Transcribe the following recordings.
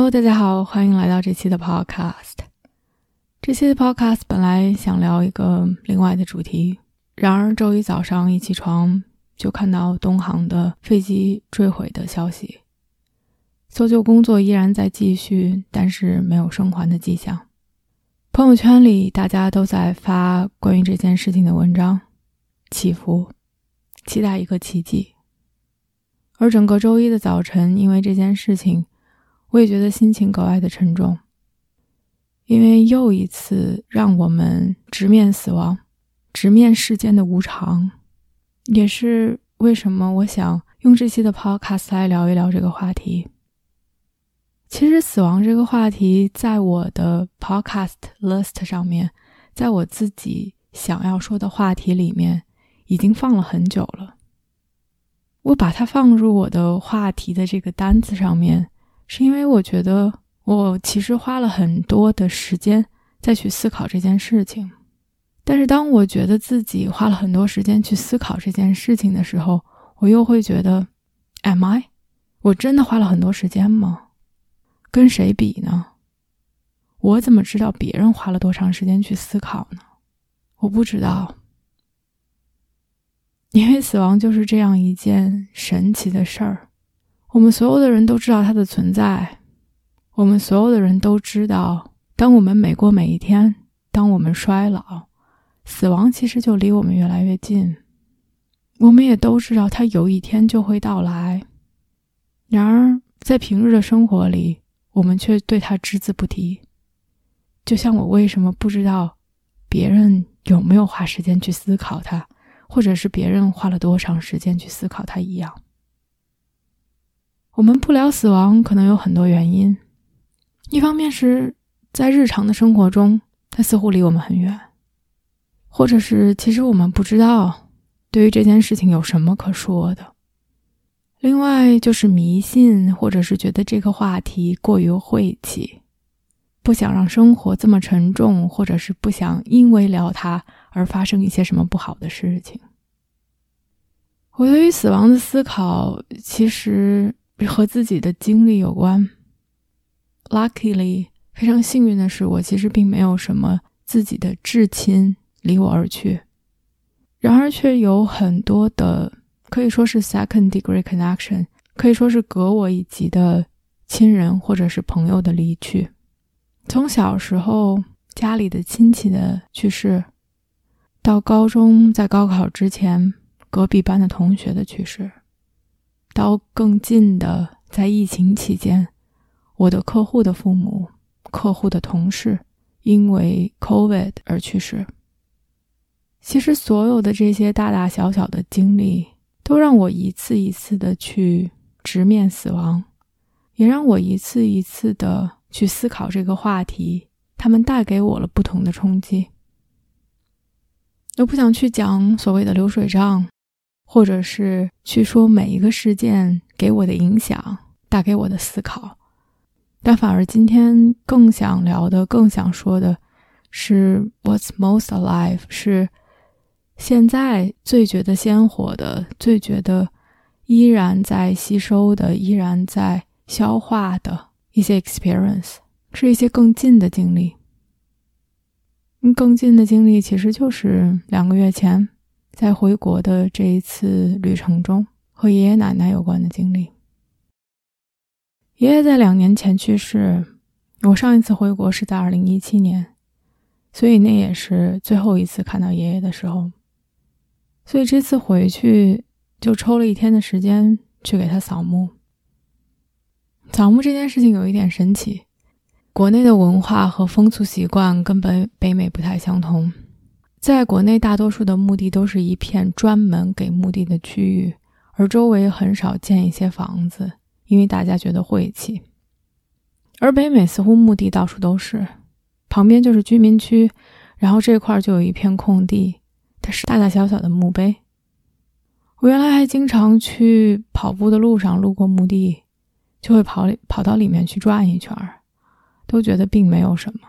Hello，大家好，欢迎来到这期的 Podcast。这期的 Podcast 本来想聊一个另外的主题，然而周一早上一起床就看到东航的飞机坠毁的消息，搜救工作依然在继续，但是没有生还的迹象。朋友圈里大家都在发关于这件事情的文章，祈福，期待一个奇迹。而整个周一的早晨，因为这件事情。我也觉得心情格外的沉重，因为又一次让我们直面死亡，直面世间的无常，也是为什么我想用这期的 Podcast 来聊一聊这个话题。其实，死亡这个话题在我的 Podcast list 上面，在我自己想要说的话题里面，已经放了很久了。我把它放入我的话题的这个单子上面。是因为我觉得我其实花了很多的时间再去思考这件事情，但是当我觉得自己花了很多时间去思考这件事情的时候，我又会觉得，Am I？我真的花了很多时间吗？跟谁比呢？我怎么知道别人花了多长时间去思考呢？我不知道，因为死亡就是这样一件神奇的事儿。我们所有的人都知道它的存在，我们所有的人都知道，当我们每过每一天，当我们衰老，死亡其实就离我们越来越近。我们也都知道，它有一天就会到来。然而，在平日的生活里，我们却对它只字不提。就像我为什么不知道别人有没有花时间去思考它，或者是别人花了多长时间去思考它一样。我们不聊死亡，可能有很多原因。一方面是在日常的生活中，它似乎离我们很远；或者是其实我们不知道对于这件事情有什么可说的。另外就是迷信，或者是觉得这个话题过于晦气，不想让生活这么沉重，或者是不想因为聊它而发生一些什么不好的事情。我对于死亡的思考，其实。和自己的经历有关。Luckily，非常幸运的是，我其实并没有什么自己的至亲离我而去，然而却有很多的可以说是 second degree connection，可以说是隔我一级的亲人或者是朋友的离去。从小时候家里的亲戚的去世，到高中在高考之前隔壁班的同学的去世。到更近的，在疫情期间，我的客户的父母、客户的同事因为 COVID 而去世。其实，所有的这些大大小小的经历，都让我一次一次的去直面死亡，也让我一次一次的去思考这个话题。他们带给我了不同的冲击。我不想去讲所谓的流水账。或者是去说每一个事件给我的影响，带给我的思考，但反而今天更想聊的、更想说的是 "What's most alive"，是现在最觉得鲜活的、最觉得依然在吸收的、依然在消化的一些 experience，是一些更近的经历。更近的经历其实就是两个月前。在回国的这一次旅程中，和爷爷奶奶有关的经历。爷爷在两年前去世，我上一次回国是在二零一七年，所以那也是最后一次看到爷爷的时候。所以这次回去就抽了一天的时间去给他扫墓。扫墓这件事情有一点神奇，国内的文化和风俗习惯跟北北美不太相同。在国内，大多数的墓地都是一片专门给墓地的区域，而周围很少建一些房子，因为大家觉得晦气。而北美似乎墓地到处都是，旁边就是居民区，然后这块就有一片空地，它是大大小小的墓碑。我原来还经常去跑步的路上路过墓地，就会跑跑到里面去转一圈都觉得并没有什么。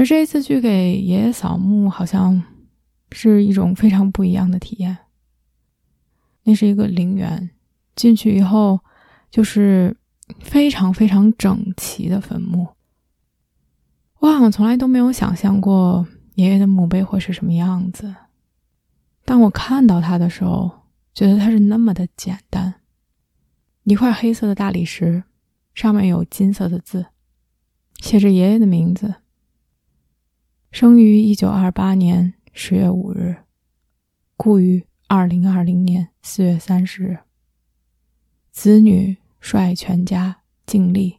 而这一次去给爷爷扫墓，好像是一种非常不一样的体验。那是一个陵园，进去以后就是非常非常整齐的坟墓。我好像从来都没有想象过爷爷的墓碑会是什么样子。当我看到它的时候，觉得它是那么的简单，一块黑色的大理石，上面有金色的字，写着爷爷的名字。生于一九二八年十月五日，故于二零二零年四月三十日。子女率全家尽力。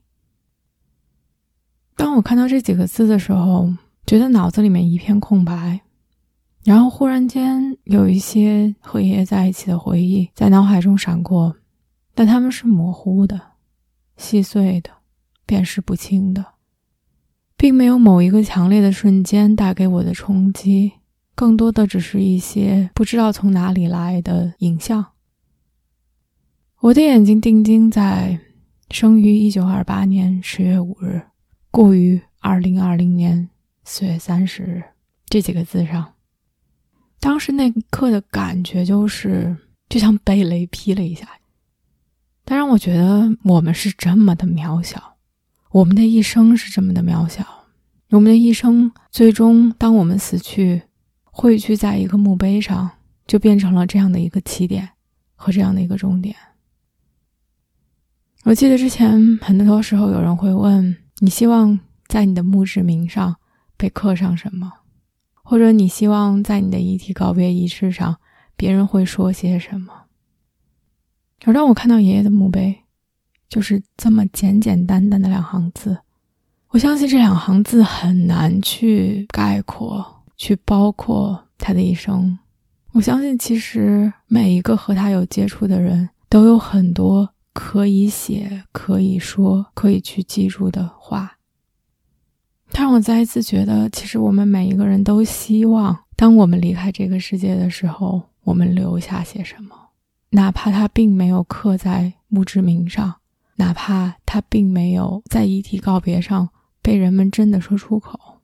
当我看到这几个字的时候，觉得脑子里面一片空白。然后忽然间有一些和爷爷在一起的回忆在脑海中闪过，但他们是模糊的、细碎的、辨识不清的，并没有某一个强烈的瞬间带给我的冲击，更多的只是一些不知道从哪里来的影像。我的眼睛定睛在“生于一九二八年十月五日，故于二零二零年四月三十日”这几个字上。当时那一刻的感觉就是，就像被雷劈了一下。但让我觉得我们是这么的渺小，我们的一生是这么的渺小，我们的一生最终，当我们死去，汇聚在一个墓碑上，就变成了这样的一个起点和这样的一个终点。我记得之前很多时候有人会问你，希望在你的墓志铭上被刻上什么？或者你希望在你的遗体告别仪式上，别人会说些什么？而当我看到爷爷的墓碑，就是这么简简单单的两行字，我相信这两行字很难去概括、去包括他的一生。我相信，其实每一个和他有接触的人都有很多可以写、可以说、可以去记住的话。他让我再一次觉得，其实我们每一个人都希望，当我们离开这个世界的时候，我们留下些什么，哪怕他并没有刻在墓志铭上，哪怕他并没有在遗体告别上被人们真的说出口，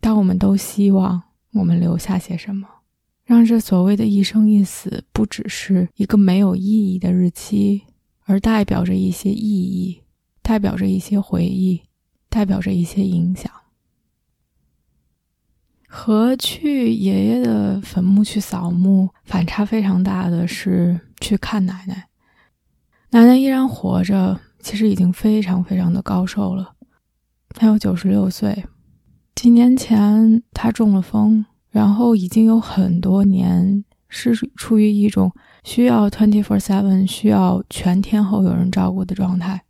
但我们都希望我们留下些什么，让这所谓的一生一死不只是一个没有意义的日期，而代表着一些意义，代表着一些回忆。代表着一些影响。和去爷爷的坟墓去扫墓反差非常大的是去看奶奶。奶奶依然活着，其实已经非常非常的高寿了，她有九十六岁。几年前她中了风，然后已经有很多年是处于一种需要 twenty four seven 需要全天候有人照顾的状态。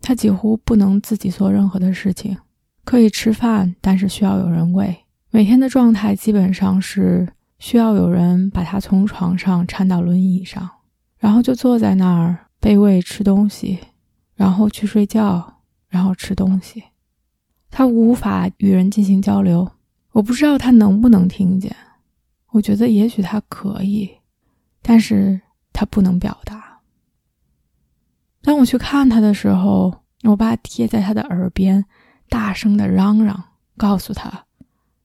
他几乎不能自己做任何的事情，可以吃饭，但是需要有人喂。每天的状态基本上是需要有人把他从床上搀到轮椅上，然后就坐在那儿被喂吃东西，然后去睡觉，然后吃东西。他无法与人进行交流，我不知道他能不能听见。我觉得也许他可以，但是他不能表达。当我去看他的时候，我爸贴在他的耳边，大声的嚷嚷，告诉他：“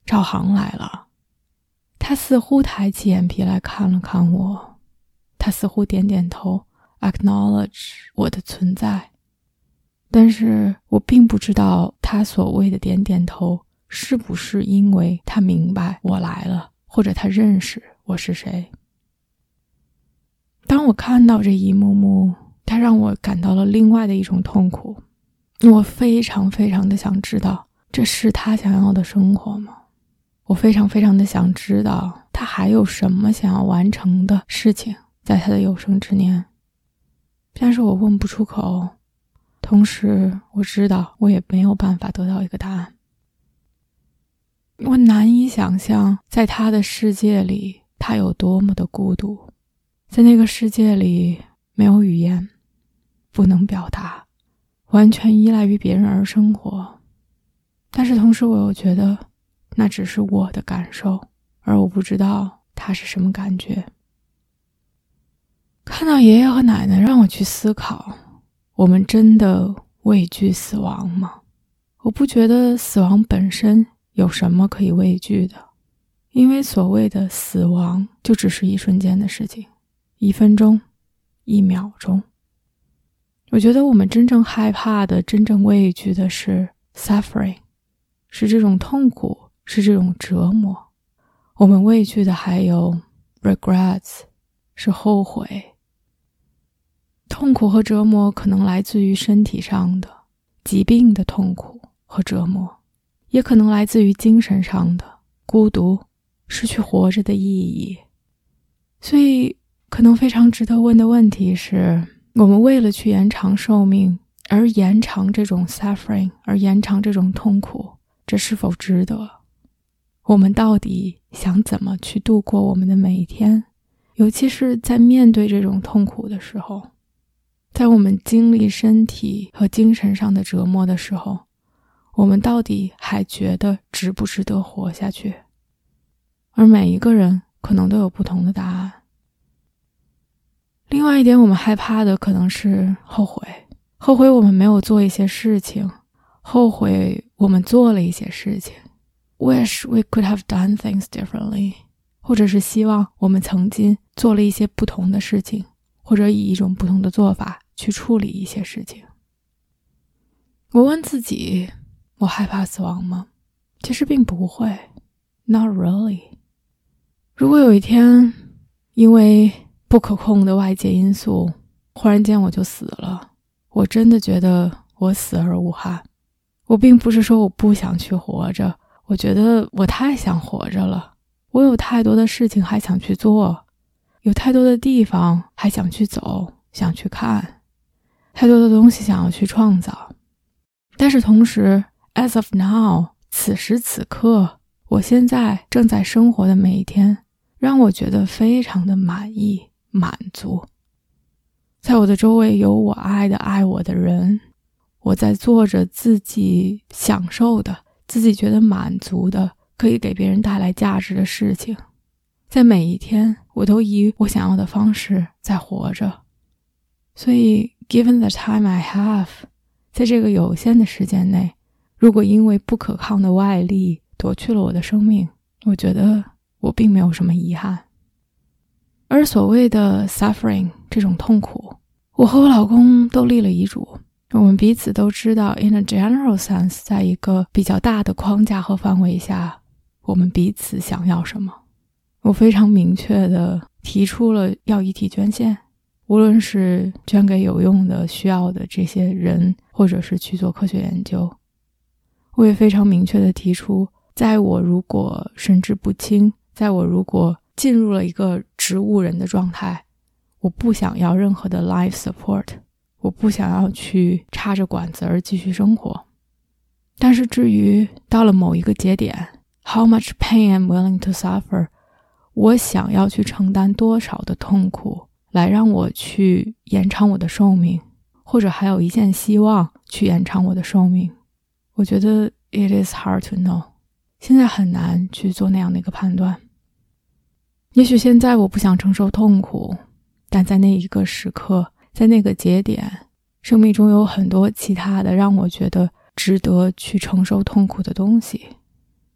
赵航来了。”他似乎抬起眼皮来看了看我，他似乎点点头，acknowledge 我的存在。但是我并不知道他所谓的点点头是不是因为他明白我来了，或者他认识我是谁。当我看到这一幕幕。他让我感到了另外的一种痛苦，我非常非常的想知道，这是他想要的生活吗？我非常非常的想知道，他还有什么想要完成的事情在他的有生之年，但是我问不出口，同时我知道我也没有办法得到一个答案。我难以想象，在他的世界里，他有多么的孤独，在那个世界里没有语言。不能表达，完全依赖于别人而生活，但是同时我又觉得那只是我的感受，而我不知道他是什么感觉。看到爷爷和奶奶，让我去思考：我们真的畏惧死亡吗？我不觉得死亡本身有什么可以畏惧的，因为所谓的死亡就只是一瞬间的事情，一分钟，一秒钟。我觉得我们真正害怕的、真正畏惧的是 suffering，是这种痛苦，是这种折磨。我们畏惧的还有 regrets，是后悔。痛苦和折磨可能来自于身体上的疾病的痛苦和折磨，也可能来自于精神上的孤独、失去活着的意义。所以，可能非常值得问的问题是。我们为了去延长寿命而延长这种 suffering，而延长这种痛苦，这是否值得？我们到底想怎么去度过我们的每一天？尤其是在面对这种痛苦的时候，在我们经历身体和精神上的折磨的时候，我们到底还觉得值不值得活下去？而每一个人可能都有不同的答案。另外一点，我们害怕的可能是后悔，后悔我们没有做一些事情，后悔我们做了一些事情，wish we could have done things differently，或者是希望我们曾经做了一些不同的事情，或者以一种不同的做法去处理一些事情。我问自己，我害怕死亡吗？其实并不会，not really。如果有一天，因为不可控的外界因素，忽然间我就死了。我真的觉得我死而无憾。我并不是说我不想去活着，我觉得我太想活着了。我有太多的事情还想去做，有太多的地方还想去走，想去看，太多的东西想要去创造。但是同时，as of now，此时此刻，我现在正在生活的每一天，让我觉得非常的满意。满足，在我的周围有我爱的、爱我的人，我在做着自己享受的、自己觉得满足的、可以给别人带来价值的事情。在每一天，我都以我想要的方式在活着。所以，given the time I have，在这个有限的时间内，如果因为不可抗的外力夺去了我的生命，我觉得我并没有什么遗憾。而所谓的 suffering 这种痛苦，我和我老公都立了遗嘱。我们彼此都知道，in a general sense，在一个比较大的框架和范围下，我们彼此想要什么。我非常明确的提出了要遗体捐献，无论是捐给有用的、需要的这些人，或者是去做科学研究。我也非常明确的提出，在我如果神志不清，在我如果进入了一个植物人的状态，我不想要任何的 life support，我不想要去插着管子而继续生活。但是至于到了某一个节点，how much pain I'm willing to suffer，我想要去承担多少的痛苦来让我去延长我的寿命，或者还有一线希望去延长我的寿命，我觉得 it is hard to know，现在很难去做那样的一个判断。也许现在我不想承受痛苦，但在那一个时刻，在那个节点，生命中有很多其他的让我觉得值得去承受痛苦的东西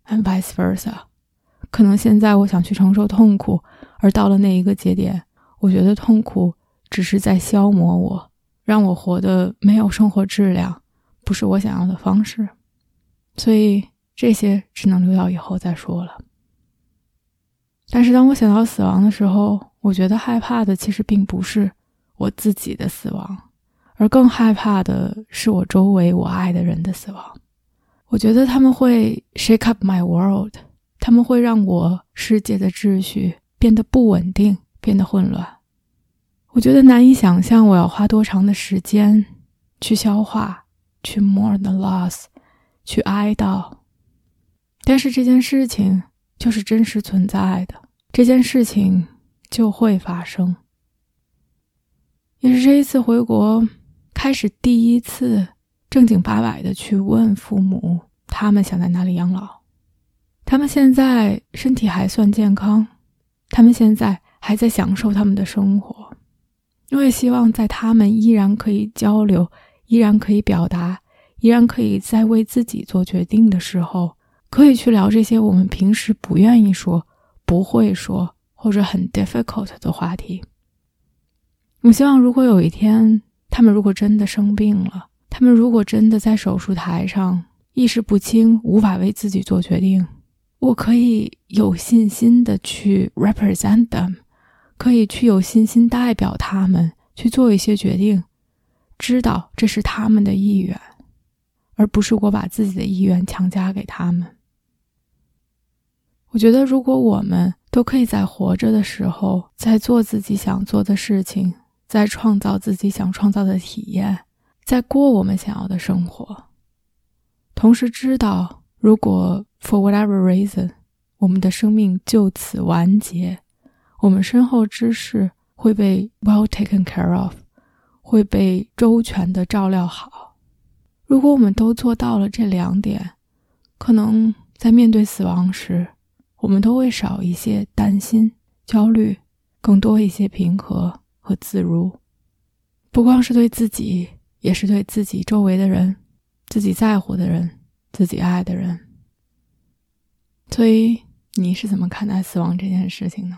，and vice versa。可能现在我想去承受痛苦，而到了那一个节点，我觉得痛苦只是在消磨我，让我活得没有生活质量，不是我想要的方式。所以这些只能留到以后再说了。但是当我想到死亡的时候，我觉得害怕的其实并不是我自己的死亡，而更害怕的是我周围我爱的人的死亡。我觉得他们会 shake up my world，他们会让我世界的秩序变得不稳定，变得混乱。我觉得难以想象我要花多长的时间去消化，去 mourn the loss，去哀悼。但是这件事情。就是真实存在的这件事情就会发生，也是这一次回国开始第一次正经八百的去问父母，他们想在哪里养老。他们现在身体还算健康，他们现在还在享受他们的生活。我也希望在他们依然可以交流、依然可以表达、依然可以在为自己做决定的时候，可以去聊这些我们平时不愿意说、不会说或者很 difficult 的话题。我希望，如果有一天他们如果真的生病了，他们如果真的在手术台上意识不清、无法为自己做决定，我可以有信心的去 represent them，可以去有信心代表他们去做一些决定，知道这是他们的意愿，而不是我把自己的意愿强加给他们。我觉得，如果我们都可以在活着的时候，在做自己想做的事情。在创造自己想创造的体验，在过我们想要的生活，同时知道，如果 for whatever reason，我们的生命就此完结，我们身后之事会被 well taken care of，会被周全的照料好。如果我们都做到了这两点，可能在面对死亡时，我们都会少一些担心、焦虑，更多一些平和。和自如，不光是对自己，也是对自己周围的人、自己在乎的人、自己爱的人。所以，你是怎么看待死亡这件事情呢？